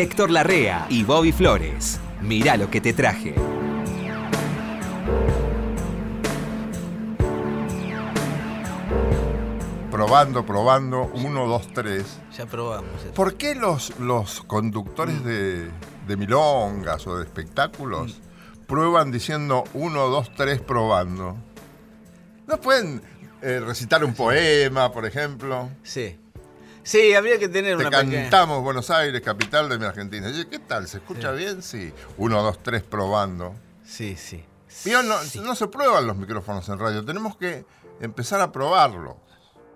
Héctor Larrea y Bobby Flores. Mirá lo que te traje. Probando, probando, uno, dos, tres. Ya probamos. ¿Por qué los, los conductores de, de milongas o de espectáculos prueban diciendo uno, dos, tres, probando? ¿No pueden eh, recitar un poema, por ejemplo? Sí. Sí, habría que tener Te una pequeña... cantamos Buenos Aires, capital de mi Argentina. ¿Qué tal? ¿Se escucha bien? Sí. Uno, dos, tres, probando. Sí, sí. No, Sí. no se prueban los micrófonos en radio. Tenemos que empezar a probarlo.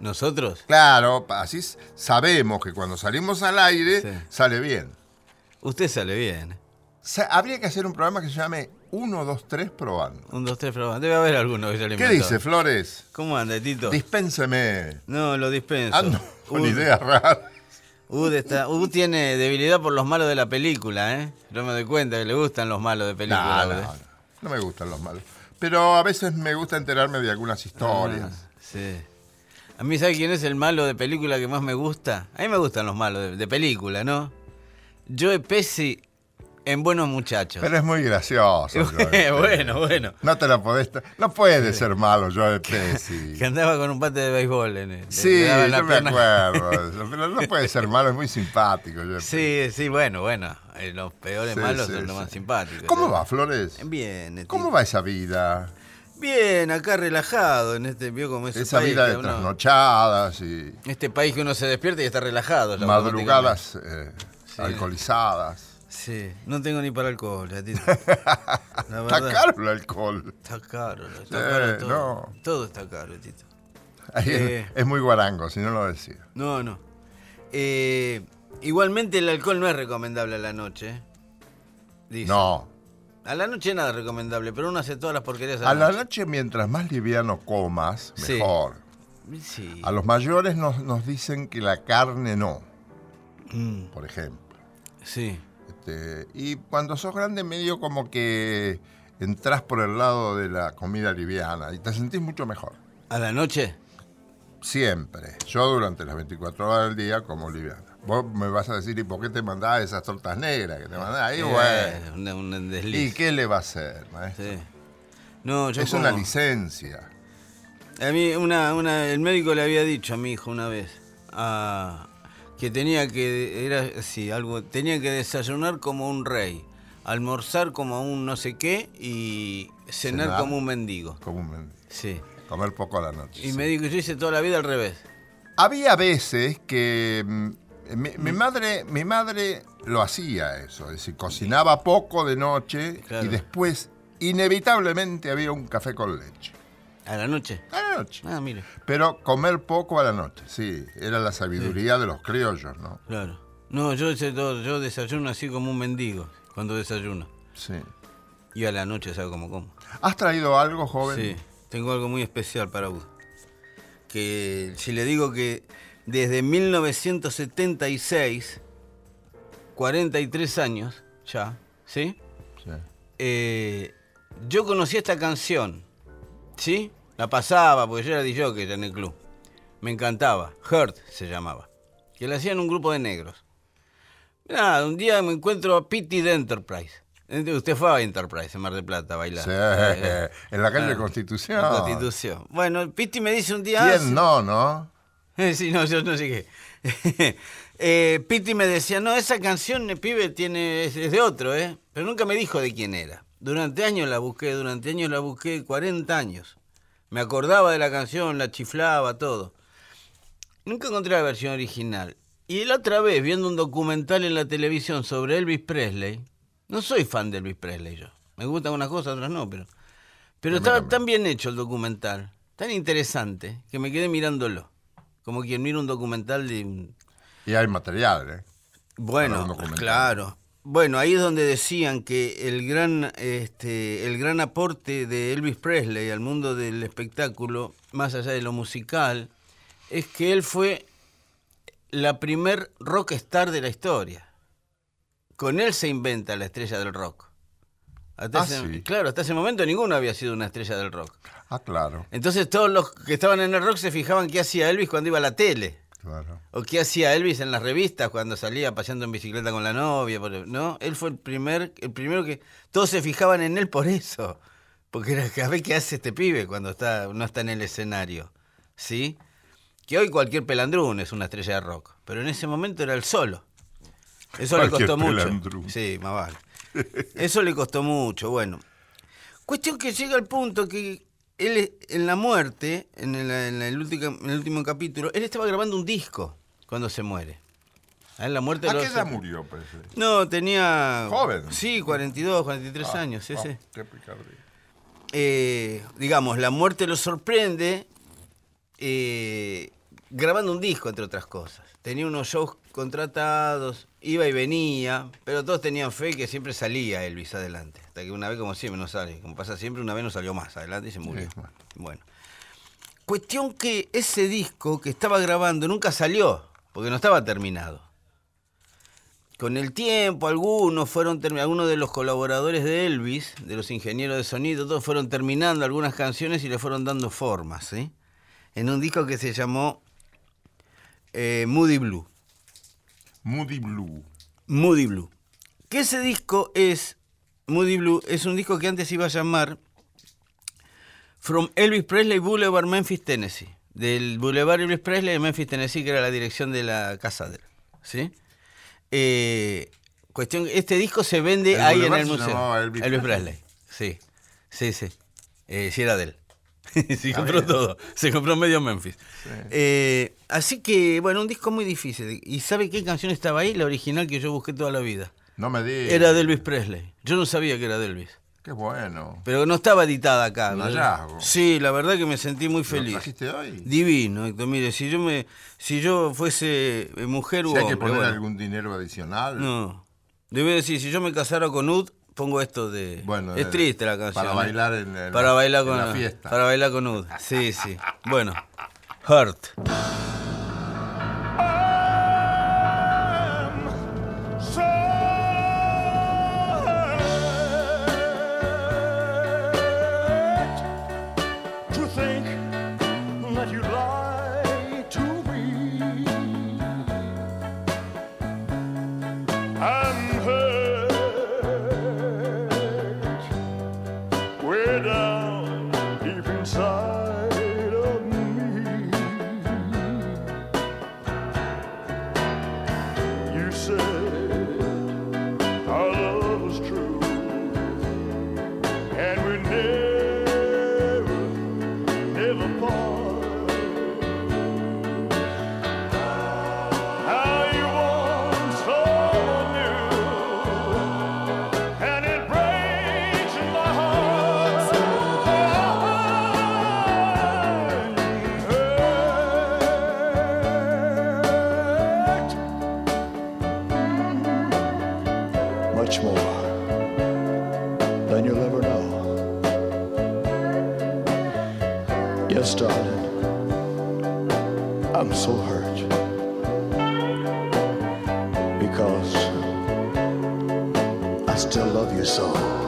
¿Nosotros? Claro, así sabemos que cuando salimos al aire Sí. sale bien. Usted sale bien. Sa- habría que hacer un programa que se llame 1, 2, 3 probando. Un, dos, tres, probamos. Debe haber alguno que ya le ¿Qué inventó. dice Flores? ¿Cómo anda, Tito? Dispénseme. no, lo dispenso. Ando con Ud- ideas raras. Ud, está- Ud tiene debilidad por los malos de la película, ¿eh? Yo me doy cuenta que le gustan los malos de película. No me gustan los malos. Pero a veces me gusta enterarme de algunas historias. Ah, sí. A mí, ¿sabe quién es el malo de película que más me gusta? A mí me gustan los malos de, de película, ¿no? Joe Pesci en Buenos Muchachos. Pero es muy gracioso. Joe. bueno, bueno. No te la podés. No puede ser malo, Joe Pesci. Que andaba con un bate de béisbol en el. Sí, yo me acuerdo. Pero no puede ser malo, es muy simpático. Joe Sí, sí, bueno, bueno. eh, Los peores Sí, malos sí, son los sí. más simpáticos. ¿Cómo va, Flores? Bien. ¿Cómo va esa vida? Bien, acá relajado en este, vio como ese Esa país vida de uno- trasnochadas y Este país que uno se despierta y está relajado. madrugadas eh, alcoholizadas. Sí, no tengo ni para alcohol, ya. La Está caro el alcohol. Está caro, está caro todo. no. Todo está caro, Tito. Ahí Eh. Es muy guarango, si no lo decía. No, no. Eh, igualmente el alcohol no es recomendable a la noche. ¿eh? Dice. No. A la noche nada es recomendable, pero uno hace todas las porquerías a, A la noche. noche, mientras más liviano comas, Sí. mejor. Sí. A los mayores nos, nos dicen que la carne no, Mm, por ejemplo. sí. Este, y cuando sos grande, medio como que entras por el lado de la comida liviana y te sentís mucho mejor. ¿A la noche? Siempre. Yo durante las 24 horas del día como liviana. Vos me vas a decir, ¿y por qué te mandás esas tortas negras que te mandás? Y Eh, bueno. un, un ¿Y qué le va a hacer, maestro? Sí. No, yo es como- una licencia. A mí, una, una, el médico le había dicho a mi hijo una vez ah, que tenía que, era sí, algo, tenía que desayunar como un rey, almorzar como un no sé qué y cenar, Cenar. como un mendigo. Comúnmente. Sí. Comer poco a la noche. Y sí. me dijo, yo hice toda la vida al revés. Había veces que mm, mi, mi madre, mi madre lo hacía eso, es decir, cocinaba poco de noche Claro. y después inevitablemente había un café con leche. ¿A la noche? A la noche. Ah, mire, Pero comer poco a la noche, sí, era la sabiduría de los criollos, ¿no? claro. No, yo yo desayuno así como un mendigo cuando desayuno. Sí. Y a la noche, ¿sabe cómo como? ¿Has traído algo, joven? Sí, tengo algo muy especial para vos. Que si le digo que desde 1976, 43 años ya, ¿sí? Sí. Eh, yo conocí esta canción, ¿sí? La pasaba, porque yo era DJ en el club. Me encantaba, Hurt se llamaba. Que la hacían un grupo de negros. Nada, un día me encuentro a Pity de Enterprise. Usted fue a Enterprise en Mar del Plata a bailar. Sí, Eh, en la calle Ah, Constitución. la Constitución. Bueno, Piti me dice un día. ¿Quién no, no? Sí, no, yo no sé qué. eh, Piti me decía, no, esa canción, el pibe, tiene, es, es de otro, ¿eh? Pero nunca me dijo de quién era. Durante años la busqué, durante años la busqué, 40 años. Me acordaba de la canción, la chiflaba, todo. Nunca encontré la versión original. Y la otra vez, viendo un documental en la televisión sobre Elvis Presley, no soy fan de Elvis Presley yo. Me gustan unas cosas, otras no, pero... Pero estaba también. tan bien hecho el documental, tan interesante, que me quedé mirándolo. Como quien mira un documental de... Y hay material, ¿eh? Bueno, claro. Bueno, ahí es donde decían que el gran, este, el gran aporte de Elvis Presley al mundo del espectáculo, más allá de lo musical, es que él fue la primer rockstar de la historia. Con él se inventa la estrella del rock. Hasta Ah, ese- sí. Claro, hasta ese momento ninguno había sido una estrella del rock. Ah, claro. Entonces todos los que estaban en el rock se fijaban qué hacía Elvis cuando iba a la tele. Claro. ¿O qué hacía Elvis en las revistas cuando salía paseando en bicicleta con la novia? ¿No? Él fue el primer, el primero que todos se fijaban en él por eso. Porque era a ver qué hace este pibe cuando está, no está en el escenario. ¿Sí? Que hoy cualquier pelandrún es una estrella de rock. Pero en ese momento era el solo. Eso le Cualquier costó mucho. Sí, más vale. Eso le costó mucho. Bueno. Cuestión que llega al punto que él en la muerte, en el, en el último, en el último capítulo, él estaba grabando un disco cuando se muere. A él la muerte ¿A qué edad murió, Presley? No, tenía... Joven. Sí, 42, 43 Ah, años, sí, sí. Qué picardía. Eh, digamos, la muerte lo sorprende eh, grabando un disco, entre otras cosas. Tenía unos shows contratados, iba y venía, pero todos tenían fe que siempre salía Elvis adelante. Hasta que una vez, como siempre, no sale. Como pasa siempre, una vez no salió más adelante y se murió. Sí, bueno. Bueno. Cuestión que ese disco que estaba grabando nunca salió, porque no estaba terminado. Con el tiempo, algunos fueron algunos de los colaboradores de Elvis, de los ingenieros de sonido, todos fueron terminando algunas canciones y le fueron dando formas, ¿sí? En un disco que se llamó eh, Moody Blue. Moody Blue. Moody Blue. Que ese disco es, Moody Blue, es un disco que antes iba a llamar From Elvis Presley Boulevard, Memphis, Tennessee. Del Boulevard Elvis Presley de Memphis, Tennessee, que era la dirección de la casa de él. ¿Sí? Eh, cuestión, este disco se vende El ahí en el se museo. llamaba Elvis Presley. Sí, sí, sí. Eh, sí era de él. sí, compró todo. Se compró medio Memphis. Eh, así que, bueno, un disco muy difícil. ¿Y sabe qué canción estaba ahí? La original que yo busqué toda la vida. No me digas. Era de Elvis Presley. Yo no sabía que era de Elvis. Qué bueno. Pero no estaba editada acá. Un ¿no? hallazgo. Sí, la verdad que me sentí muy ¿Lo feliz. trajiste hoy? Divino, Héctor. Mire, si yo me, si yo fuese eh, mujer u Si hay que poner bueno, algún dinero adicional. no. Debe decir, si yo me casara con Ud, pongo esto de. Bueno, es de- triste la canción. para ¿eh? bailar en- en para la- bailar en con la fiesta. Para bailar con Ud. Sí, sí. Bueno, Hurt. I'm so hurt because I still love you so.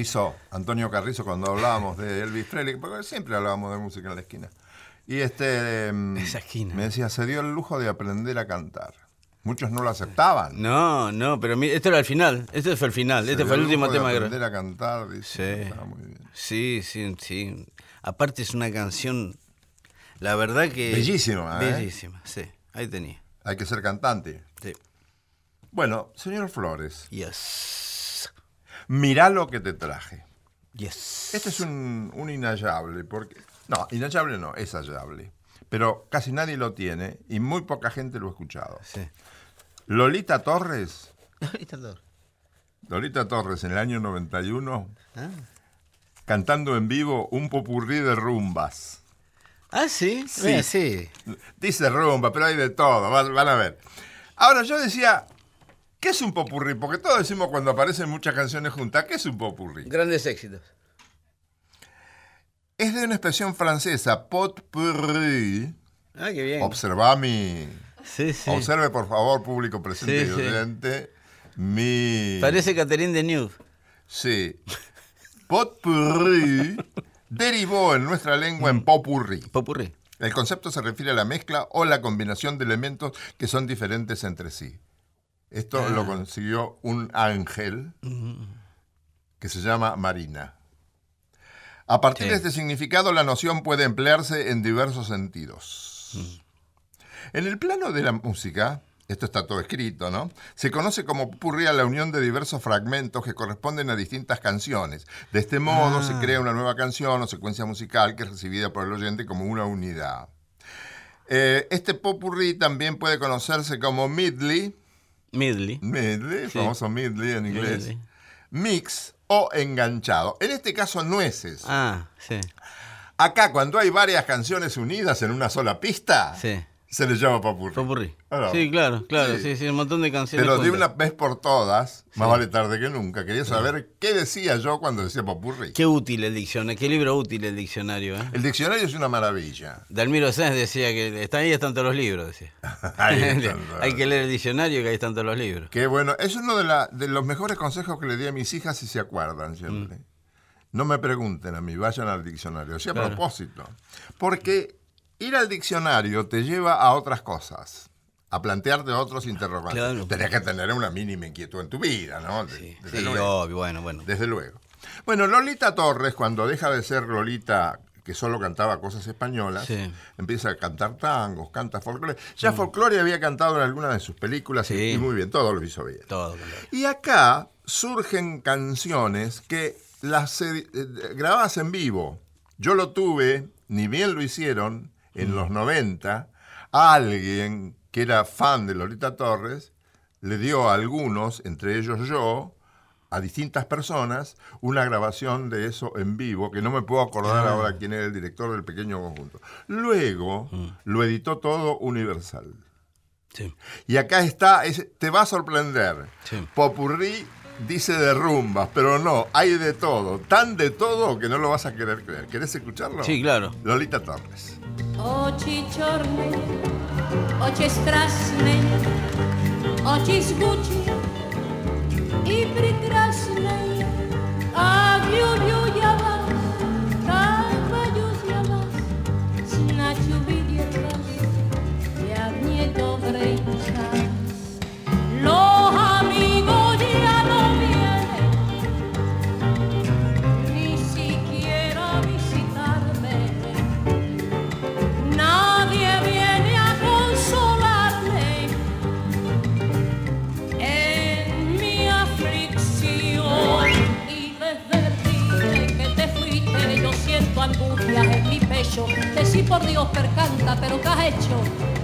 Carrizo, Antonio Carrizo, cuando hablábamos de Elvis Presley, porque siempre hablábamos de música en la esquina. Y este em, Esa esquina. me decía, se dio el lujo de aprender a cantar. Muchos no lo aceptaban. No, no, pero esto era el final. Este fue el final. Se este fue el último de tema que aprender a cantar, dice. Sí. Está muy bien. Sí, sí, sí. Aparte es una canción, la verdad que... Bellísima, ¿eh? Bellísima, sí. Ahí tenía. Hay que ser cantante. Sí. Bueno, señor Flores, Yes. Mirá lo que te traje. Yes. Este es un, un inhallable, porque... No, inhallable no, es hallable. Pero casi nadie lo tiene y muy poca gente lo ha escuchado. Sí. Lolita Torres, Ahorita todo. Lolita Torres en el año 91, Ah. cantando en vivo un popurrí de rumbas. Ah, sí. Sí. Sí. Dice rumba, pero hay de todo, van a ver. Ahora yo decía, ¿qué es un popurrí? Porque todos decimos cuando aparecen muchas canciones juntas, ¿qué es un popurrí? Grandes éxitos. Es de una expresión francesa, potpourri. Ah, qué bien. Observa mi... Sí, sí. Observe, por favor, público presente Sí, y sí. oyente, mi... Parece Catherine Deneuve. Sí. Potpourri derivó en nuestra lengua en popurrí. Popurrí. El concepto se refiere a la mezcla o la combinación de elementos que son diferentes entre sí. Esto Ah. lo consiguió un ángel que se llama Marina. A partir Sí. de este significado, la noción puede emplearse en diversos sentidos. En el plano de la música, esto está todo escrito, ¿no? Se conoce como popurrí a la unión de diversos fragmentos que corresponden a distintas canciones. De este modo se crea una nueva canción o secuencia musical que es recibida por el oyente como una unidad. Eh, este popurrí también puede conocerse como Midley. Medley, Sí. famoso medley en inglés, Medley. mix o enganchado. En este caso, nueces. Ah, sí. Acá, cuando hay varias canciones unidas en una sola pista, Sí. se le llama popurrí. Popurrí. Sí, claro, claro. Sí. Sí, sí, un montón de canciones. Pero de una vez por todas, más vale tarde que nunca, quería saber qué decía yo cuando decía popurrí. Qué útil el diccionario, qué libro útil el diccionario, ¿eh? El diccionario es una maravilla. Dalmiro Sáenz decía que está ahí están todos los libros, decía. Ahí están, Hay que leer el diccionario que ahí están todos los libros. Qué bueno. Es uno de, la- de los mejores consejos que le di a mis hijas si se acuerdan siempre. Mm. No me pregunten a mí, vayan al diccionario. Sí, a Claro. propósito. Porque ir al diccionario te lleva a otras cosas, a plantearte otros interrogantes. Claro. Tenés que tener una mínima inquietud en tu vida, ¿no? Sí, desde sí, luego. obvio, bueno, bueno. Desde luego. Bueno, Lolita Torres, cuando deja de ser Lolita que solo cantaba cosas españolas, Sí. Mm. empieza a cantar tangos, canta folclore. Ya folclore había cantado en alguna de sus películas y- Sí. y, muy bien, todo lo hizo bien. Todo. claro. Y acá surgen canciones que las eh, grabadas en vivo. Yo lo tuve, ni bien lo hicieron, en los 90, a alguien que era fan de Lolita Torres, le dio a algunos, entre ellos yo, a distintas personas, una grabación de eso en vivo, que no me puedo acordar ahora quién era el director del pequeño conjunto. Luego lo editó todo Universal. Sí. Y acá está, es- te va a sorprender. Sí. Popurrí dice de rumbas, pero no, hay de todo. Tan de todo que no lo vas a querer creer. ¿Querés escucharlo? Sí, claro. Lolita Torres. Čorné, oči strasné, oči zvučné i prekrasné, a v ľuďu ja por Dios, percanta, pero ¿qué has hecho?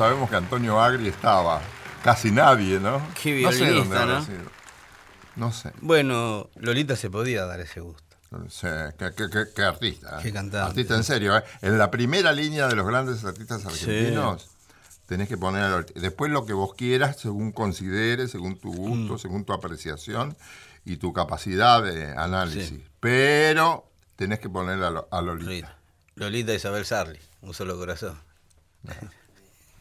Sabemos que Antonio Agri estaba. Casi nadie, ¿no? Qué no sé dónde violinista, habrá ¿no? sido. No sé. Bueno, Lolita se podía dar ese gusto. Sé, qué, qué- qué- qué artista. ¿eh? Qué cantante. Artista en serio. ¿eh? En la primera línea de los grandes artistas argentinos tenés que poner... a Lolita. Después lo que vos quieras, según consideres, según tu gusto, Mm. según tu apreciación y tu capacidad de análisis. Sí. Pero tenés que poner a, a Lolita. Lolita. Lolita Isabel Sarli, un solo corazón.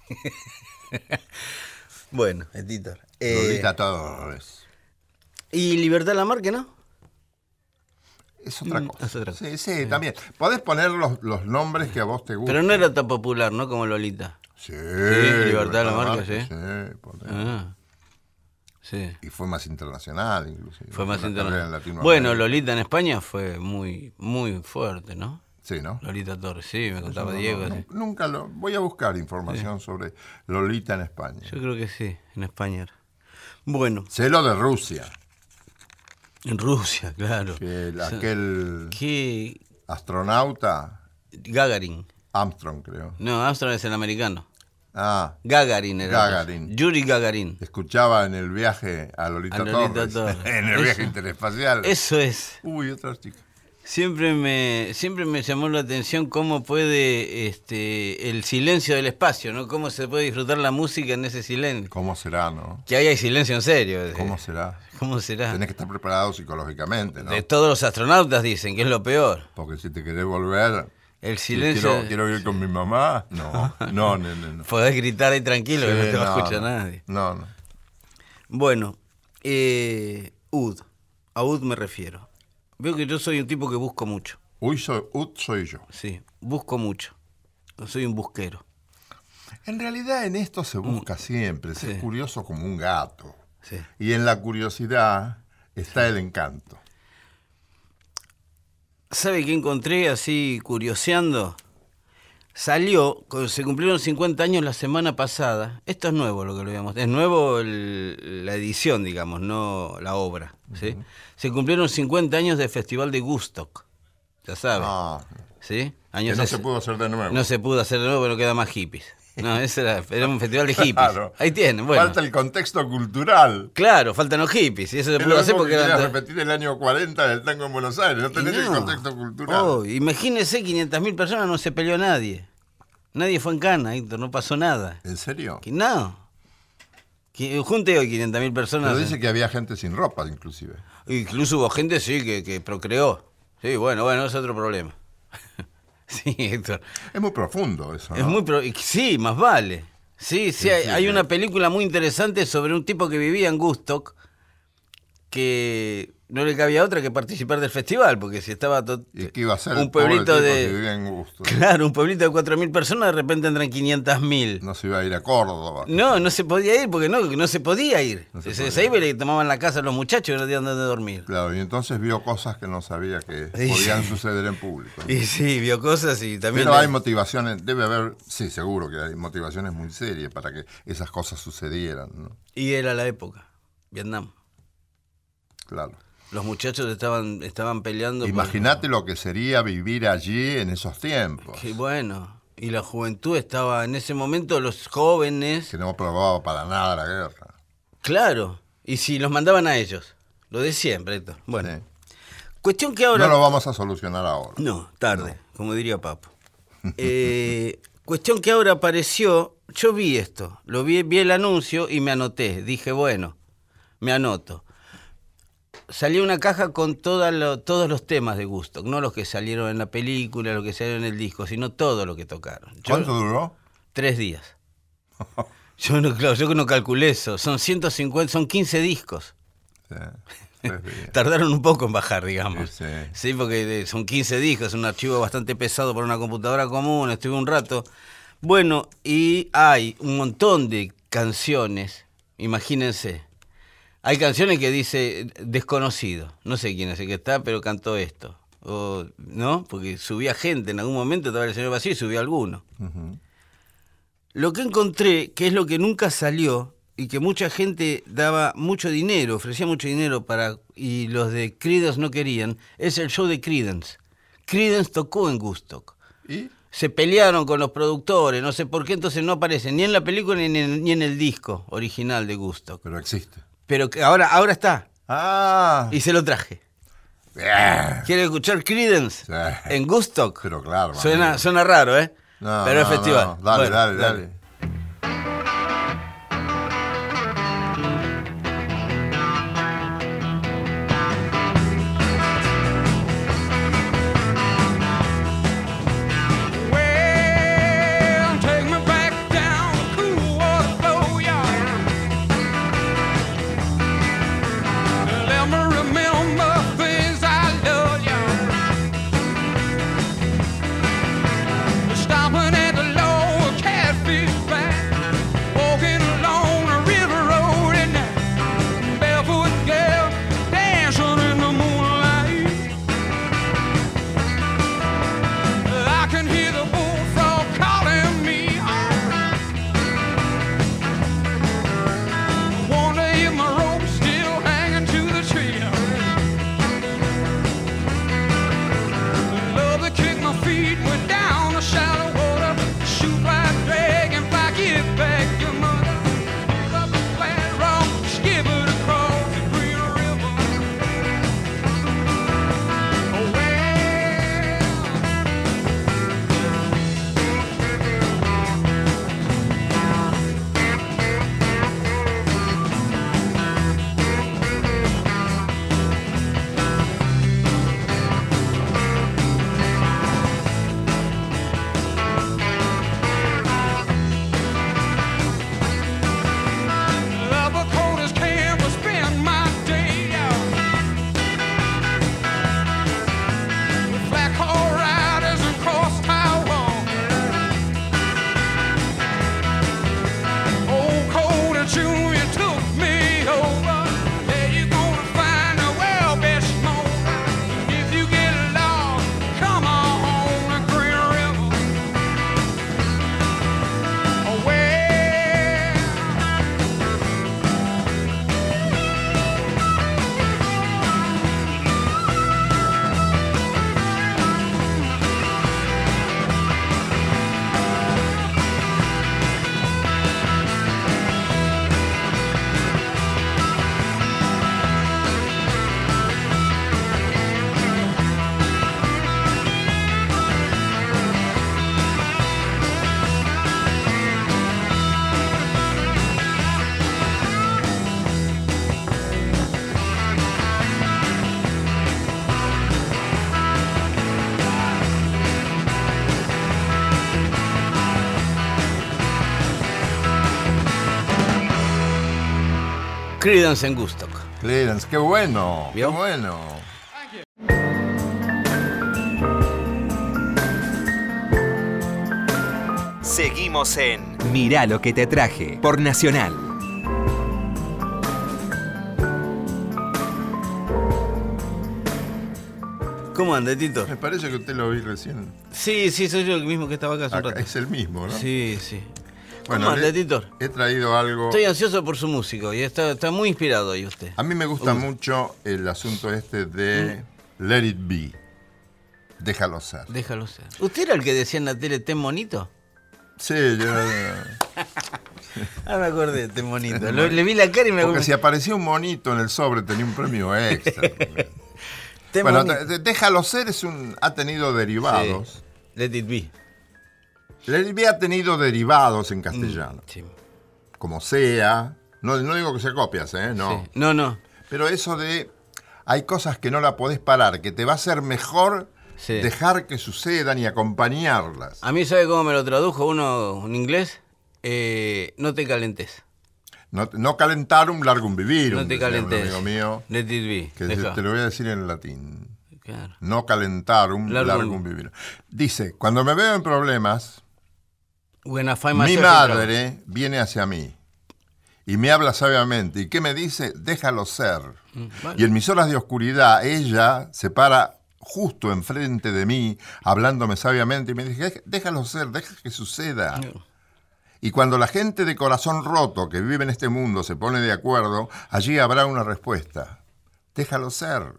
bueno, editor. Eh, Lolita Torres. ¿Y Libertad Lamarque, no? Es otra Mm, cosa. es otra Sí, sí, también. Podés poner los, los nombres que a vos te gustan. Pero no era tan popular, ¿no? Como Lolita. Sí, Libertad Lamarque, sí. sí, poné. Ah, sí. Y fue más internacional, inclusive. Fue más internacional. Bueno, Lolita en España fue muy, muy fuerte, ¿no? Sí, ¿no? Lolita Torres, sí, me contaba No, Diego. no, sí. Nunca lo. Voy a buscar información sobre Lolita en España. Yo creo que sí, en España. Bueno, Sé lo de Rusia, en Rusia, claro. que el- O sea, aquel ¿Qué? astronauta, Gagarin. Armstrong, creo. No, Armstrong es el americano. Ah, Gagarin era. Gagarin. Yuri Gagarin. escuchaba en el viaje a Lolita, A Lolita Torres. Torres. en el Eso- viaje interespacial. Eso es. Uy, otra chica. Siempre me, siempre me llamó la atención cómo puede este, el silencio del espacio, ¿no? Cómo se puede disfrutar la música en ese silencio. ¿Cómo será, no? Que ahí hay silencio en serio. eh. ¿Cómo será? ¿Cómo será? Tenés que estar preparado psicológicamente, ¿no? De todos los astronautas dicen que es lo peor. Porque si te querés volver, El si silencio. quiero, quiero ir con mi mamá, no, no, no, no. no. Podés gritar ahí tranquilo que no te va a escuchar no. nadie. No, no. Bueno, eh, UD. A UD me refiero. Veo que yo soy un tipo que busco mucho. Uy, soy, ut soy yo. Sí, busco mucho. Soy un busquero. En realidad en esto se busca siempre, Mm. Sí. curioso como un gato. Sí. Y en la curiosidad está el encanto. ¿Sabe qué encontré así curioseando? Salió, se cumplieron 50 años la semana pasada. Esto es nuevo lo que lo veamos. Es nuevo el- la edición, digamos, no la obra. ¿sí? Se cumplieron 50 años del Festival de Gustock. Ya sabe. Ah, ¿Sí? que Años no ses- se pudo hacer de nuevo. No se pudo hacer de nuevo, pero queda más hippies. No, ese era, era un festival de hippies. Claro. Ahí tienen, bueno. Falta el contexto cultural. Claro, faltan los hippies. Y eso se Es pudo hacer que porque eran. repetir el año 40 del tango en Buenos Aires. No tenés el contexto cultural. Oh, imagínese 500.000 personas, no se peleó nadie. Nadie fue en cana, Héctor, no pasó nada. ¿En serio? Que no. Qui- Junte hoy 500.000 personas. Pero dice que había gente sin ropa, inclusive. Incluso hubo gente, sí, que, que procreó. Sí, bueno, bueno, es otro problema. sí, Héctor. Es muy profundo eso, Es muy pro- Sí, más vale. Sí, sí, hay, sí, hay una película muy interesante sobre un tipo que vivía en Gustock que no le cabía otra que participar del festival, porque si estaba ¿Y qué iba a ser? un pueblito de en gusto? Claro, un pueblito de 4.000 personas, de repente entran 500.000. No se iba a ir a Córdoba. No, no se podía ir porque no, no se podía ir. No se se, se iba y tomaban la casa a los muchachos y no tenían dónde dormir. Claro, y entonces vio cosas que no sabía que podían suceder en público. ¿no? Y sí, vio cosas y también... Pero le- hay motivaciones, debe haber, sí, seguro que hay motivaciones muy serias para que esas cosas sucedieran, ¿no? Y era la época, Vietnam. Claro. Los muchachos estaban, estaban peleando. por- Imagínate lo que sería vivir allí en esos tiempos. Qué bueno. Y la juventud estaba en ese momento, los jóvenes, Que no probaba para nada la guerra. claro. Y si los mandaban a ellos. Lo de siempre, Héctor. Bueno. Sí. Cuestión que ahora. No lo vamos a solucionar ahora. No, tarde, como diría Papo. Eh, cuestión que ahora apareció, yo vi esto, lo vi, vi el anuncio y me anoté. Dije, bueno, me anoto. Salió una caja con toda lo- todos los temas de Gusto, no los que salieron en la película, los que salieron en el disco, sino todo lo que tocaron. Yo- ¿Cuánto duró? Tres días. Yo no, claro, yo no calculé eso. Son 150, son 15 discos. Sí. Tardaron un poco en bajar, digamos. Sí, Sí, sí. porque eh, son 15 discos, un archivo bastante pesado para una computadora común, estuve un rato. Bueno, y hay un montón de canciones, imagínense. Hay canciones que dice desconocido, no sé quién es el que está, pero cantó esto. O, ¿No? Porque subía gente, en algún momento estaba el señor vacío y subía alguno. Lo que encontré, que es lo que nunca salió y que mucha gente daba mucho dinero, ofrecía mucho dinero para y los de Creedence no querían, es el show de Creedence. Creedence tocó en Gustock. ¿Y? Se pelearon con los productores, no sé por qué, entonces no aparece ni en la película ni en el, ni en el disco original de Gustock. Pero existe. Pero que ahora, ahora está. Ah, Y se lo traje. bien. ¿Quiere escuchar Creedence? Sí. En Gustock. Pero claro. Suena, suena raro, ¿eh? No, Pero es no, festival. no. Dale, Bueno, dale, dale, Creedence en Gustock. Clarence, qué bueno, ¿Vio? qué bueno. Seguimos en Mirá lo que te traje por Nacional. ¿Cómo anda, Tito? Me parece que usted lo vi recién. Sí, sí, soy yo el mismo que estaba acá hace un Acá, rato. es el mismo, ¿no? Sí, sí. Bueno, ¿Cómo anda, le- Tito? He traído algo. Estoy ansioso por su músico y está, está muy inspirado ahí usted. A mí me gusta mucho el asunto este de Let It Be. Déjalo ser. Déjalo ser. ¿Usted era el que decía en la tele, ten monito? Sí, yo. Ah, me acordé, ten monito. Lo- le vi la cara y me Porque si aparecía un monito en el sobre tenía un premio extra. Bueno, Déjalo ser es un, ha tenido derivados. Sí. Let it be. It Be ha tenido derivados en castellano. Sí. Como sea. No, no digo que se copias, ¿eh? No. Sí. No, no. Pero eso de. Hay cosas que no la podés parar, que te va a ser mejor Sí. dejar que sucedan y acompañarlas. A mí, ¿sabe cómo me lo tradujo uno en inglés? Eh, no te calentes. No, no calentar un largo un vivir. No te calentes. amigo mío. Let it be. Que Deja. te lo voy a decir en latín. Claro. No calentar un Largo un- vivir. Dice, cuando me veo en problemas, mi madre viene hacia mí y me habla sabiamente. ¿Y qué me dice? Déjalo ser. Mm. Y en mis horas de oscuridad, ella se para justo enfrente de mí, hablándome sabiamente, y me dice, "Dej- déjalo ser, deja que suceda. Y cuando la gente de corazón roto que vive en este mundo se pone de acuerdo, allí habrá una respuesta. Déjalo ser.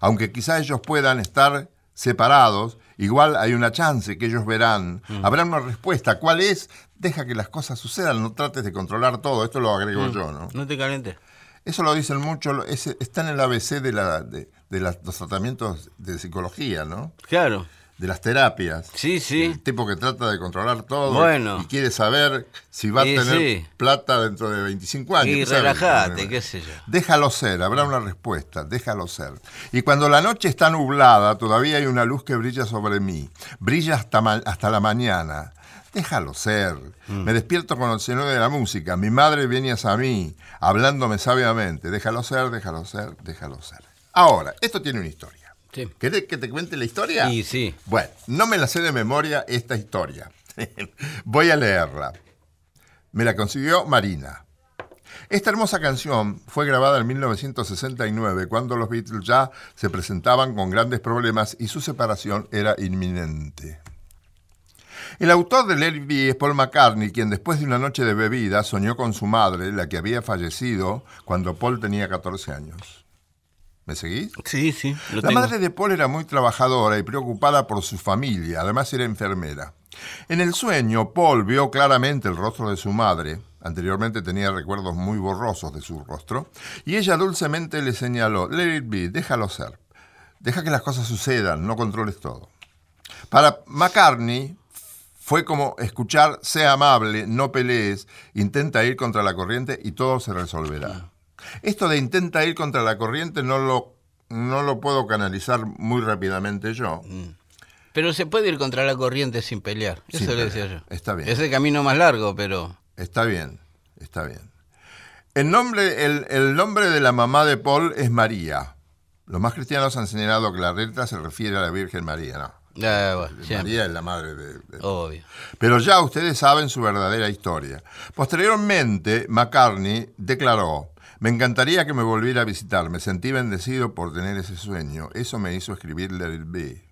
Aunque quizá ellos puedan estar separados, igual hay una chance que ellos verán. Habrá una respuesta. ¿Cuál es? Deja que las cosas sucedan, no trates de controlar todo. Esto lo agrego yo, ¿no? No te calentes. Eso lo dicen mucho, ese- está en el ABC de, la, de, los tratamientos de psicología, ¿no? Claro. De las terapias. Sí, sí. El tipo que trata de controlar todo Bueno. y quiere saber si va a Y tener sí. plata dentro de 25 años. Y relájate, qué sé yo. Déjalo ser, habrá una respuesta, déjalo ser. Y cuando la noche está nublada, todavía hay una luz que brilla sobre mí. Brilla hasta, ma- hasta la mañana. Déjalo ser. Mm. Me despierto con el sonido de la música. Mi madre viene hacia mí, hablándome sabiamente. Déjalo ser, déjalo ser, déjalo ser. Ahora, esto tiene una historia. Sí. ¿Querés que te cuente la historia? Y sí. Bueno, no me la sé de memoria esta historia. Voy a leerla. Me la consiguió Marina. Esta hermosa canción fue grabada en 1969, cuando los Beatles ya se presentaban con grandes problemas y su separación era inminente. El autor de Let It Be es Paul McCartney, quien después de una noche de bebida soñó con su madre, la que había fallecido cuando Paul tenía 14 años. ¿Me seguís? Sí, sí. Lo La tengo. madre de Paul era muy trabajadora y preocupada por su familia, además era enfermera. En el sueño, Paul vio claramente el rostro de su madre, anteriormente tenía recuerdos muy borrosos de su rostro, y ella dulcemente le señaló, let it be, déjalo ser, deja que las cosas sucedan, no controles todo. Para McCartney fue como escuchar, sea amable, no pelees, intenta ir contra la corriente y todo se resolverá. Esto de intenta ir contra la corriente no lo, no lo puedo canalizar muy rápidamente yo. Pero se puede ir contra la corriente sin pelear. Eso Sin pelear. decía yo. Está bien. Es el camino más largo, pero. Está bien, está bien. El nombre, el, el nombre de la mamá de Paul es María. Los más cristianos han señalado que la letra se refiere a la Virgen María, ¿no? Bueno, siempre. María es la madre de, de- Obvio. Pero ya ustedes saben su verdadera historia. Posteriormente, McCartney declaró, me encantaría que me volviera a visitar, me sentí bendecido por tener ese sueño, eso me hizo escribir Let It Be.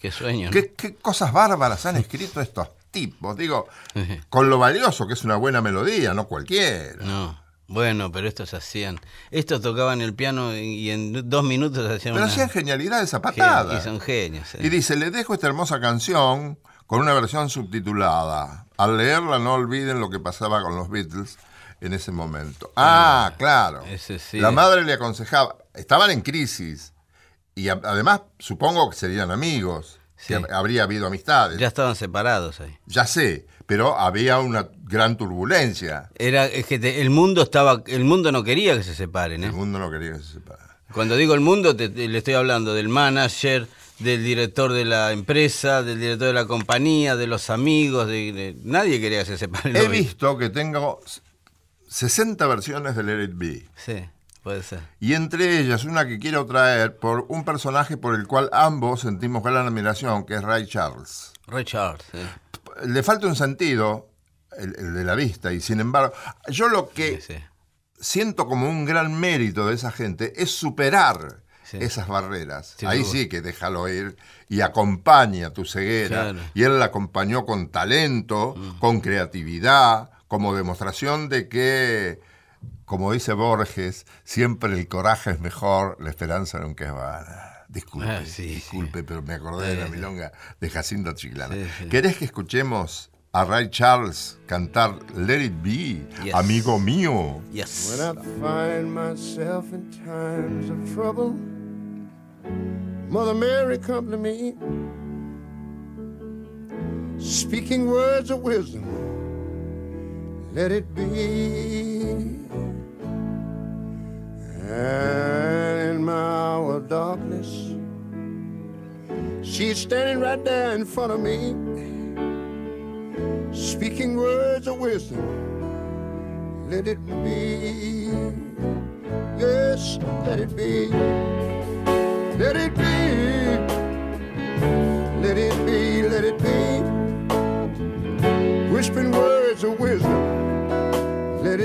Qué sueño. ¿no? ¿Qué, qué cosas bárbaras han escrito estos tipos? Digo, con lo valioso que es una buena melodía, no cualquiera. No. Bueno, pero estos hacían. Estos tocaban el piano y en dos minutos hacían Pero una. hacían genialidades a Gen- patada. Y son genios. eh. Y dice, le dejo esta hermosa canción con una versión subtitulada. Al leerla no olviden lo que pasaba con los Beatles en ese momento. Ah, claro. ese sí. La madre le aconsejaba, estaban en crisis. Y además supongo que serían amigos, Sí. que hab- habría habido amistades. Ya estaban separados ahí. Ya sé, pero había una gran turbulencia. Era, es que te- el mundo estaba, el mundo no quería que se separen, ¿eh? El mundo no quería que se separara. Cuando digo el mundo, te- te- le estoy hablando del manager, del director de la empresa, del director de la compañía, de los amigos, de, de- nadie quería que se separen. He visto que tengo 60 versiones de Let It Be. Sí, puede ser. Y entre ellas una que quiero traer por un personaje por el cual ambos sentimos gran admiración, que es Ray Charles. Ray Charles, sí. Le falta un sentido, el, el de la vista, y sin embargo, yo lo que Sí, sí. siento como un gran mérito de esa gente es superar Sí. esas barreras. Ahí sí que déjalo ir y acompaña tu ceguera. Claro. Y él la acompañó con talento, Mm. con creatividad, como demostración de que, como dice Borges, siempre el coraje es mejor, la esperanza nunca es vana. Disculpe, Ah, sí, disculpe, pero me acordé de la Sí, sí. milonga de Jacinto Chiclana. Sí, sí. ¿Querés que escuchemos a Ray Charles cantar Let It Be, Yes. amigo mío? Yes. When I find myself in times of trouble, Mother Mary come to me, speaking words of wisdom. Let it be. And in my hour of darkness, she's standing right there in front of me, speaking words of wisdom let it be. Yes, let it be. Let it be. Let it be, let it be. Whispering words of wisdom,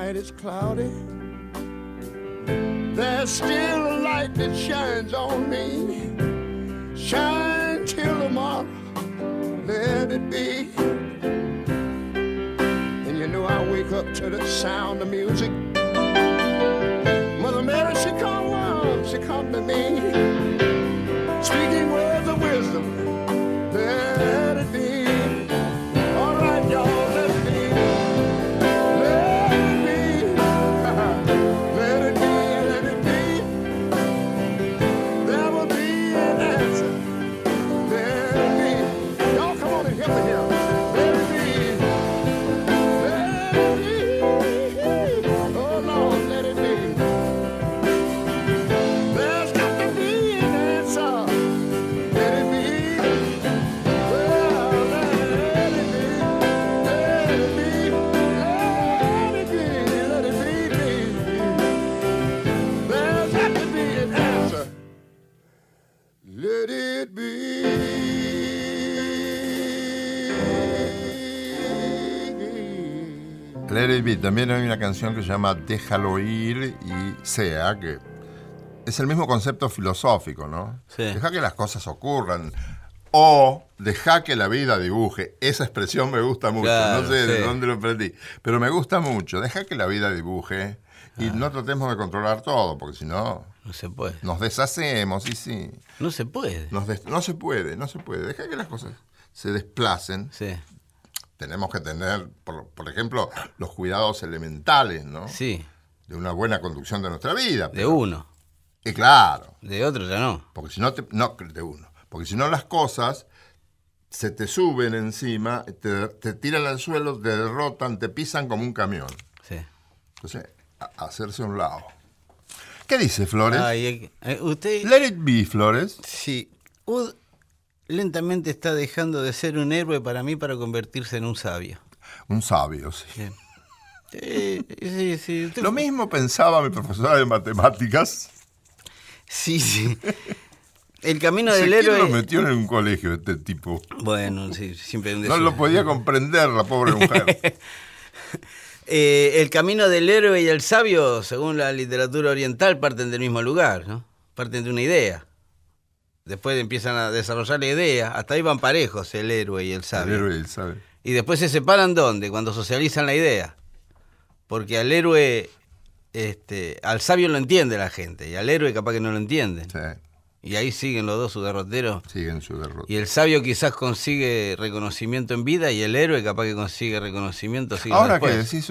Night is cloudy, there's still a light that shines on me. Shine till tomorrow, let it be. And you know I wake up to the sound of music. Mother Mary, she come on, she come to me, También hay una canción que se llama Déjalo ir y sea, que es el mismo concepto filosófico, ¿no? Sí. Deja que las cosas ocurran. O deja que la vida dibuje. Esa expresión me gusta mucho. Claro, no sé de dónde lo aprendí. Pero me gusta mucho. Deja que la vida dibuje. Ah. Y no tratemos de controlar todo, porque si no, No se puede. nos deshacemos. Y sí. No se puede. Nos no se puede, no se puede. Deja que las cosas se desplacen. Sí. Tenemos que tener, por, por ejemplo, los cuidados elementales, ¿no? Sí. De una buena conducción de nuestra vida. De uno. Y claro, De otro ya no. porque si no, te- no de uno. Porque si no las cosas se te suben encima, te, te tiran al suelo, te derrotan, te pisan como un camión. Sí. Entonces, a- hacerse a un lado. ¿Qué dice Flores? Ay, eh, eh, usted. Let it be, Flores. Sí. U- lentamente está dejando de ser un héroe para mí para convertirse en un sabio. Un sabio, sí. Bien. Sí, sí, Lo mismo pensaba mi profesora de matemáticas. Sí, sí. El camino del ¿Quién héroe. lo metió en un colegio este tipo? Bueno, sí, siempre un No lo podía comprender la pobre mujer. Eh, el camino del héroe y el sabio, según la literatura oriental, parten del mismo lugar, ¿no? Parten de una idea. Después empiezan a desarrollar la idea. Hasta ahí van parejos el héroe y el El sabio. héroe, él sabe. Y después se separan ¿dónde? Cuando socializan la idea. Porque al héroe, este, al sabio lo entiende la gente, y al héroe capaz que no lo entienden. Sí, Y ahí siguen los dos su derrotero. siguen su derrota. Y el sabio quizás consigue reconocimiento en vida y el héroe capaz que consigue reconocimiento Ahora que decís,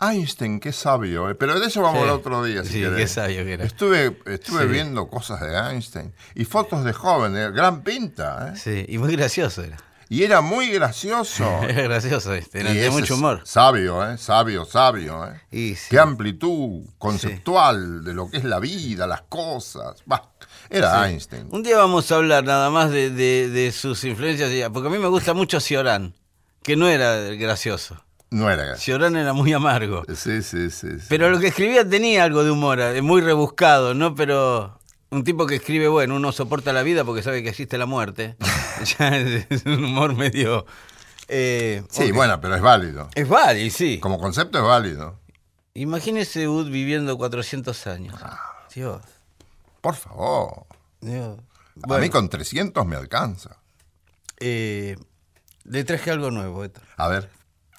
Einstein, qué sabio, eh, pero de eso vamos Sí. al otro día. Si Sí, querés. qué sabio que era. Estuve, estuve Sí. viendo cosas de Einstein y fotos de joven, eh, gran pinta, ¿eh? Sí, y muy gracioso era. y era muy gracioso. Era gracioso este, tenía ese mucho humor. Sabio, ¿eh? Sabio, sabio, ¿eh? Y sí. Qué amplitud conceptual de lo que es la vida, las cosas. Bah, era Einstein. Un día vamos a hablar nada más de, de- de sus influencias, porque a mí me gusta mucho Ciorán, que no era gracioso. No era. Ciorán era muy amargo. Sí, sí, sí. sí. Pero lo que escribía tenía algo de humor, eh, muy rebuscado, ¿no? Pero un tipo que escribe, bueno, uno soporta la vida porque sabe que existe la muerte. ya es un humor medio... eh, Sí, bueno, pero es válido. Es válido, sí. Como concepto es válido. Imagínese Wood viviendo 400 años. Dios, Por favor. Dios. A mí con 300 me alcanza. eh, le traje algo nuevo. Esto. A ver.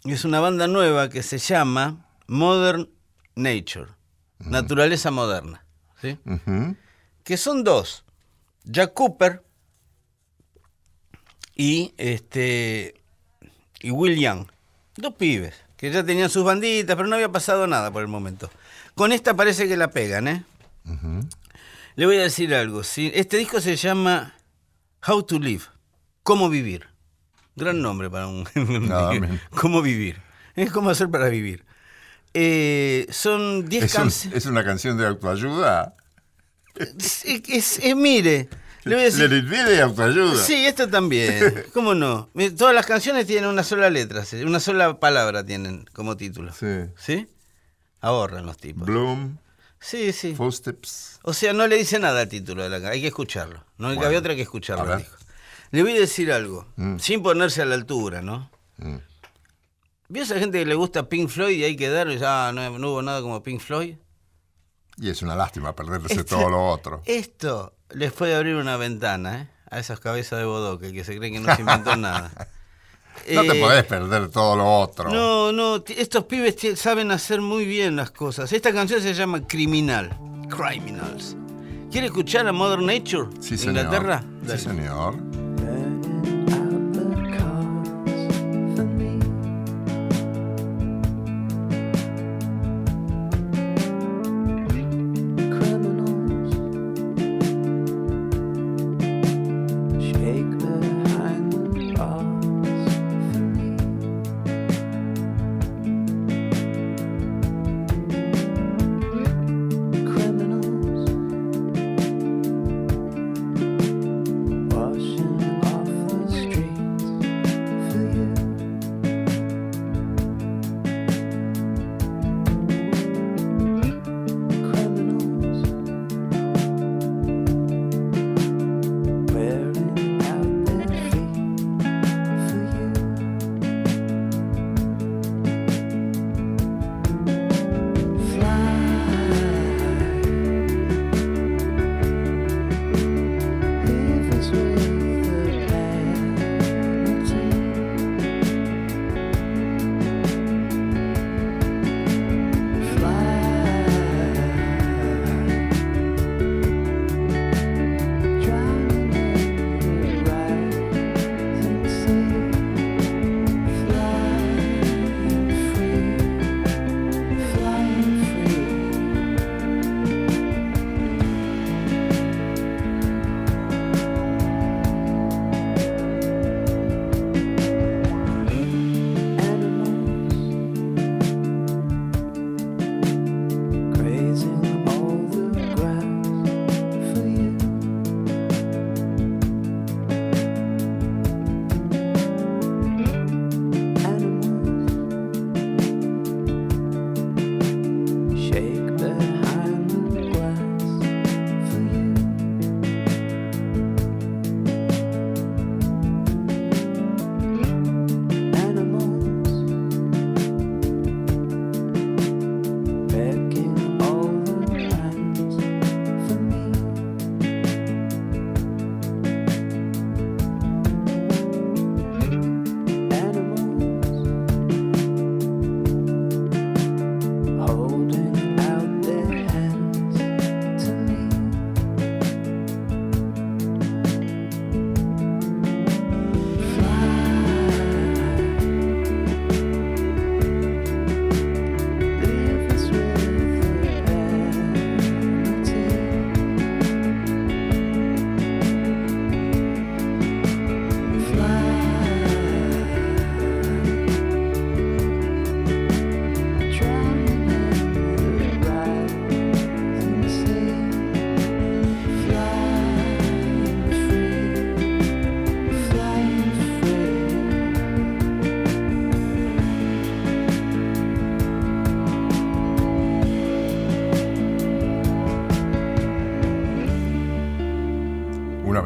Es una banda nueva que se llama Modern Nature, Naturaleza Moderna. ¿sí? Que son dos, Jack Cooper y, este, y Will Young. Dos pibes, que ya tenían sus banditas, pero no había pasado nada por el momento. Con esta parece que la pegan, ¿eh? Le voy a decir algo. ¿sí? Este disco se llama How to Live, Cómo Vivir. Gran nombre para un... Nada menos. ¿Cómo vivir? Es cómo hacer para vivir. Eh, son 10 Es, un- canciones. es una canción de autoayuda. Es- es- es- mire, le voy a decir... Be de autoayuda. Sí, esto también. ¿Cómo no? Todas las canciones tienen una sola letra, una sola palabra tienen como título. Sí. ¿Sí? Ahorran los tipos. Bloom, Sí, sí. Footsteps. O sea, no le dice nada al título de la canción, hay que escucharlo. No Bueno, había otra que escucharlo. Le voy a decir algo, Mm. sin ponerse a la altura, ¿no? Mm. ¿Vio esa gente que le gusta Pink Floyd y hay que dar, ah, no, no hubo nada como Pink Floyd? Y es una lástima perderse Este- todo lo otro. Esto les puede abrir una ventana, ¿eh? A esas cabezas de bodoque que se creen que no se inventó nada. No te Eh, podés perder todo lo otro. No, no, estos pibes saben hacer muy bien las cosas. Esta canción se llama Criminal. Criminals. ¿Quiere escuchar a Modern Nature? Sí, señor. Inglaterra. Sí, señor.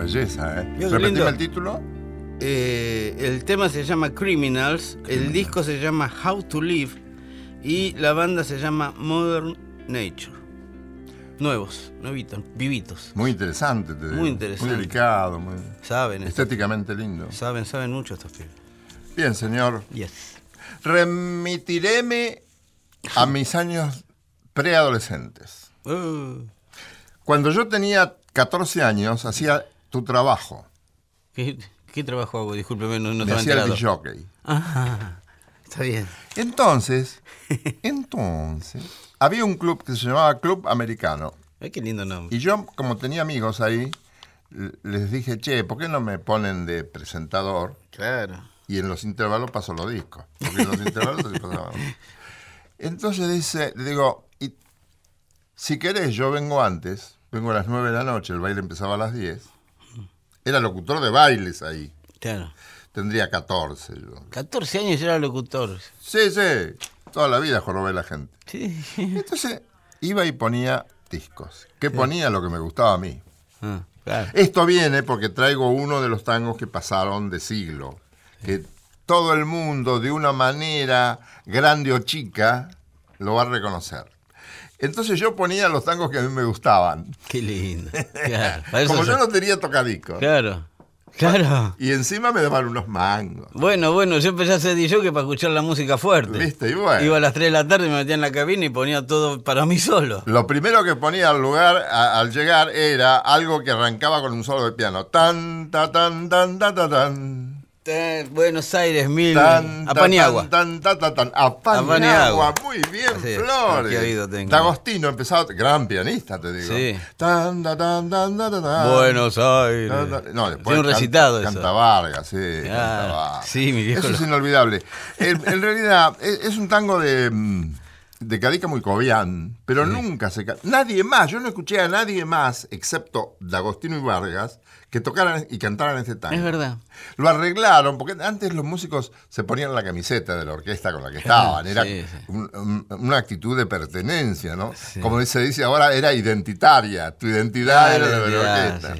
Belleza, ¿eh? Repetime lindo. el título. Eh, el tema se llama Criminals, el disco se llama How to Live y la banda se llama Modern Nature. Nuevos, nuevitos, vivitos. Muy interesante, te digo. Muy interesante. Muy delicado, muy Saben, esto, estéticamente lindo. saben, saben mucho estos pibes. Bien, señor. Yes. Remitireme a mis años preadolescentes. Uh, Cuando yo tenía 14 años, hacía tu trabajo. ¿qué, qué trabajo hago? Discúlpeme, no, no hacía el jockey. Ah, está bien. Entonces, entonces, había un club que se llamaba Club Americano. Ay, qué lindo nombre. Y yo, como tenía amigos ahí, les dije, che, ¿por qué no me ponen de presentador? Claro. Y en los intervalos paso los discos. Porque en los intervalos. Entonces dice, le digo, y si querés, yo vengo antes, vengo a las 9 de la noche, el baile empezaba a las 10. Era locutor de bailes ahí. Claro. Tendría 14 yo. 14 años era locutor. Sí, sí. Toda la vida jorobé la gente. Sí. Entonces iba y ponía discos. ¿Qué ponía? Lo que me gustaba a mí. Ah, claro. Esto viene porque traigo uno de los tangos que pasaron de siglo. Que todo el mundo, de una manera grande o chica, lo va a reconocer. Entonces yo ponía los tangos que a mí me gustaban. Qué lindo. Claro. Como yo no tenía tocadiscos. Claro. Claro. Y encima me daban unos mangos. Bueno, bueno, yo empecé a hacer DJ para escuchar la música fuerte. ¿Viste? Y bueno. Iba a las 3 de la tarde, me metía en la cabina y ponía todo para mí solo. Lo primero que ponía al lugar, a- al llegar, era algo que arrancaba con un solo de piano. Tan, ta, tan, tan, ta, ta, tan. Buenos Aires, mil. Tan, ta, Apaniagua. Tan, tan, ta, ta, tan. Apaniagua. Muy bien, Flores. D'Agostino empezaba, gran pianista, te digo. Sí. Tan, ta, tan, tan, ta, ta, tan. Buenos Aires. Tan, No, después un recitado. Canta Vargas, sí. Vargas. Sí, mi viejo Eso es inolvidable. En, realidad, es, un tango de, mm, de Cadica muy cobián, pero nunca se... Nadie más, yo no escuché a nadie más, excepto D'Agostino y Vargas, que tocaran y cantaran este tango. Es verdad. Lo arreglaron, porque antes los músicos se ponían la camiseta de la orquesta con la que estaban. Era Sí, sí. un- un- una actitud de pertenencia, ¿no? Como se dice ahora, era identitaria. Tu identidad Ah, era de la orquesta.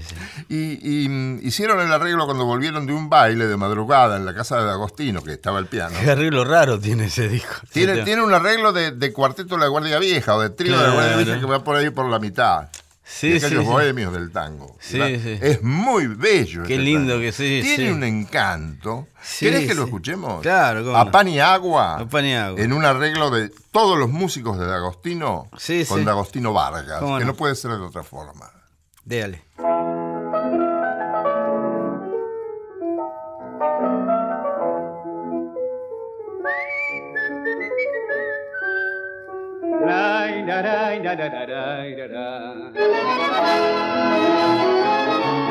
Y, y, mm, hicieron el arreglo cuando volvieron de un baile de madrugada en la casa de Agostino, que estaba el piano. Qué arreglo raro tiene ese disco. Tiene, Ese tiene un arreglo de, de cuarteto de la Guardia Vieja o de trío de la Guardia. Vieja que va por ahí por la mitad. Sí, de aquellos sí. bohemios del tango. Sí, ¿verdad? sí. Es muy bello. Qué este lindo tango. que sí, Tiene un encanto. ¿Querés que lo escuchemos? Claro, cómo A pan y agua. A pan y agua. En un arreglo de todos los músicos de D'Agostino con. D'Agostino Vargas. Que no. no puede ser de otra forma. Déjale.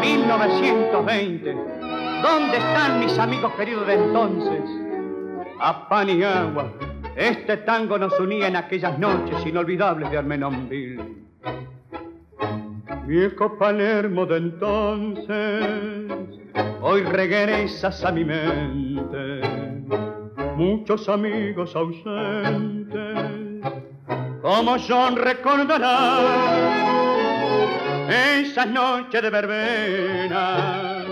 1920. ¿Dónde están mis amigos queridos de entonces? A pan y agua. Este tango nos unía en aquellas noches inolvidables de Armenonville. Viejo Palermo de entonces, hoy regresas a mi mente. Muchos amigos ausentes, como John recordará esas noches de verbena,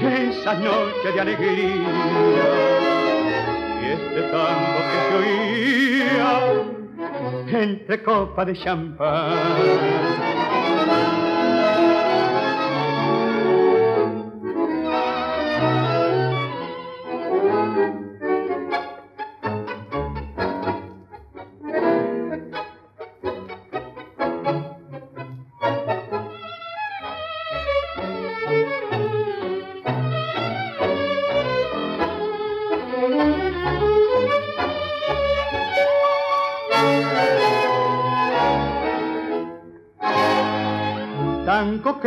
esas noches de alegría y este tango que se oía entre copas de champán.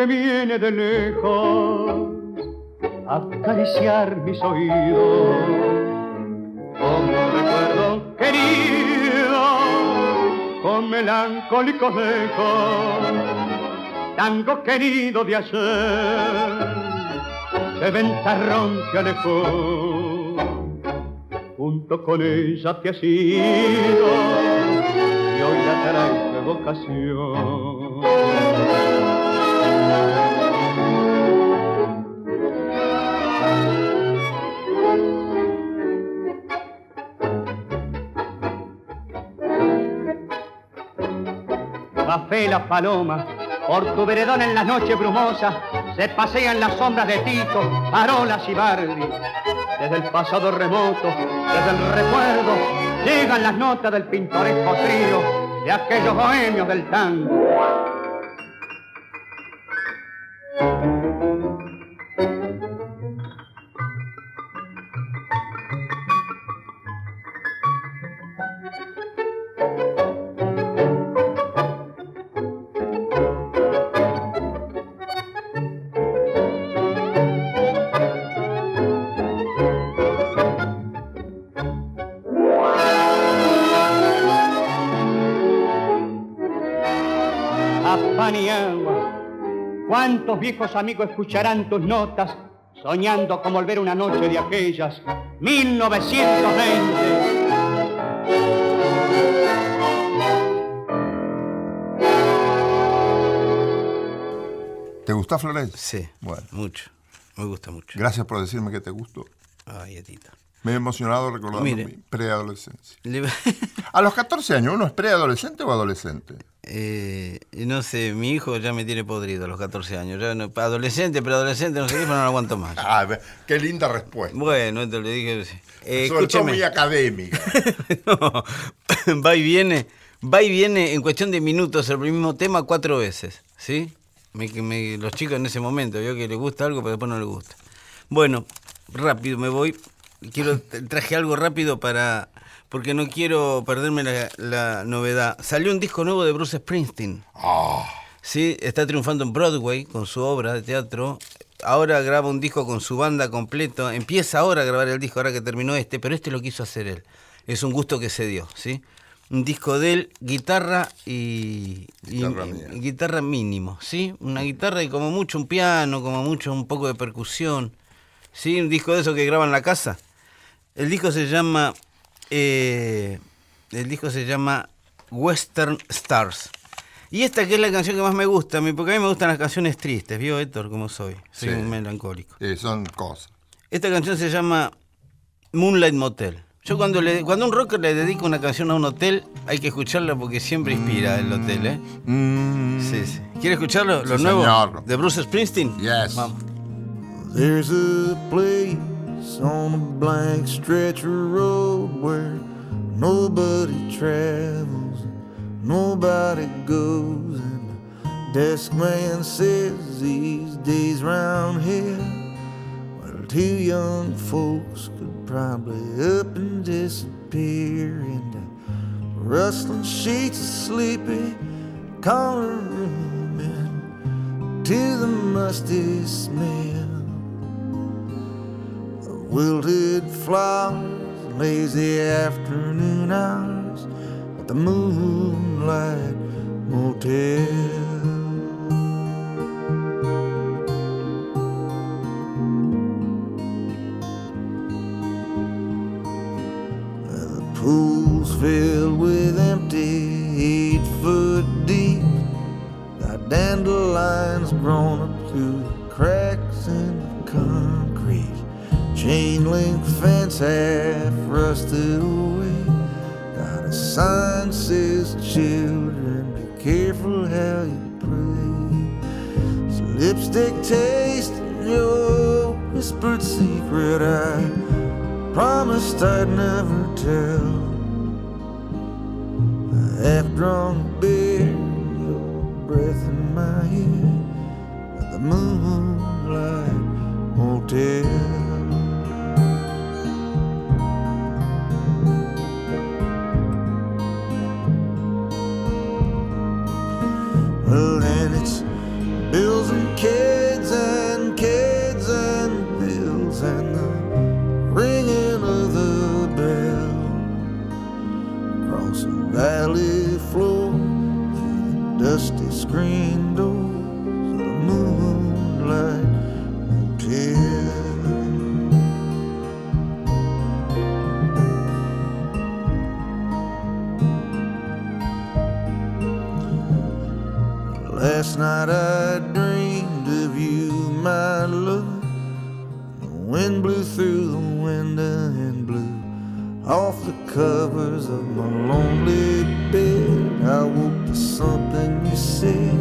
Viene de lejos a acariciar mis oídos. Como recuerdo querido con melancólicos ecos tango querido de ayer de ventarrón que alejó junto con ella te has ido y hoy la traigo evocación Café la paloma por tu veredón en las noches brumosas, se pasean las sombras de Tito, Arolas y Bardi. Desde el pasado remoto, desde el recuerdo, llegan las notas del pintoresco trío de aquellos bohemios del tango. ¿Cuántos viejos amigos escucharán tus notas soñando como al ver una noche de aquellas 1920? ¿Te gusta Florencia? Sí, Bueno, mucho. Me gusta mucho. gracias por decirme que te gustó. Ay. Me he emocionado recordando Mire. mi preadolescencia. Le- A los 14 años, ¿uno es preadolescente o adolescente? Eh, no sé, mi hijo ya me tiene podrido a los 14 años. Ya no- adolescente, preadolescente, no sé qué, pero no lo aguanto más. Ah, qué linda respuesta. Bueno, esto le dije. Eh, Sobre todo muy académica. No, va y viene, va y viene en cuestión de minutos el mismo tema cuatro veces, ¿sí? Me- que me- los chicos en ese momento vio que les gusta algo, pero después no les gusta. Bueno, rápido me voy. Quiero traje algo rápido para porque no quiero perderme la, la novedad. Salió un disco nuevo de Bruce Springsteen. Sí, está triunfando en Broadway con su obra de teatro. Ahora graba un disco con su banda completo. Empieza ahora a grabar el disco, ahora que terminó este, pero este lo quiso hacer él. Es un gusto que se dio, ¿sí? Un disco de él, guitarra y, Guitarra y- mía. guitarra mínimo, ¿sí? Una guitarra y como mucho un piano, como mucho un poco de percusión. ¿Sí? Un disco de eso que graba en la casa. El disco se llama. eh, el disco se llama Western Stars. Y esta que es la canción que más me gusta, a mí, porque a mí me gustan las canciones tristes, ¿vio Héctor cómo soy? Soy Sí. un melancólico. Eh, son cosas. Esta canción se llama Moonlight Motel. Yo cuando le, cuando un rocker le dedica una canción a un hotel, hay que escucharla porque siempre inspira el hotel, ¿eh? Mm, Sí, sí. ¿Quiere escucharlo? Sí, Lo nuevo señor. de Bruce Springsteen. Yes. Vamos. There's a place on a blank stretch of road where nobody travels, nobody goes. And the desk man says these days round here, well, two young folks could probably up and disappear into rustling sheets of sleepy corner room and to the musty smell wilted flowers, lazy afternoon hours at the Moonlight Motel. Off the covers of my lonely bed. I woke to something you said.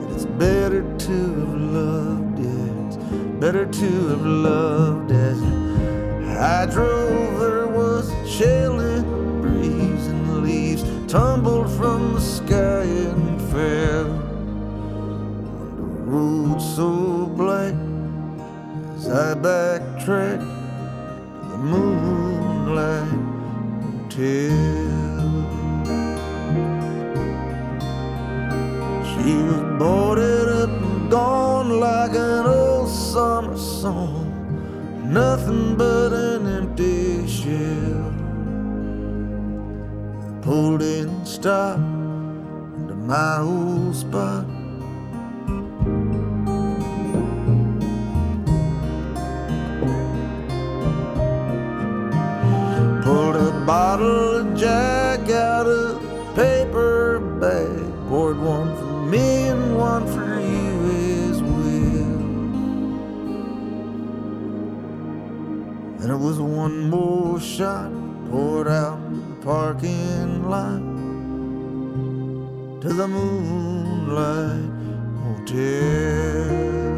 that It's better to have loved, yeah. It's better to have loved as I drove. There was a chilling breeze and the leaves tumbled from the sky and fell on the road so black as I backtracked to the hotel. She was boarded up and gone like an old summer song. Nothing but an empty shell. Pulled in, stopped to my old spot. Bottle of Jack out of paper bag. Poured one for me and one for you as well. And it was one more shot poured out in the parking lot to the moonlight hotel.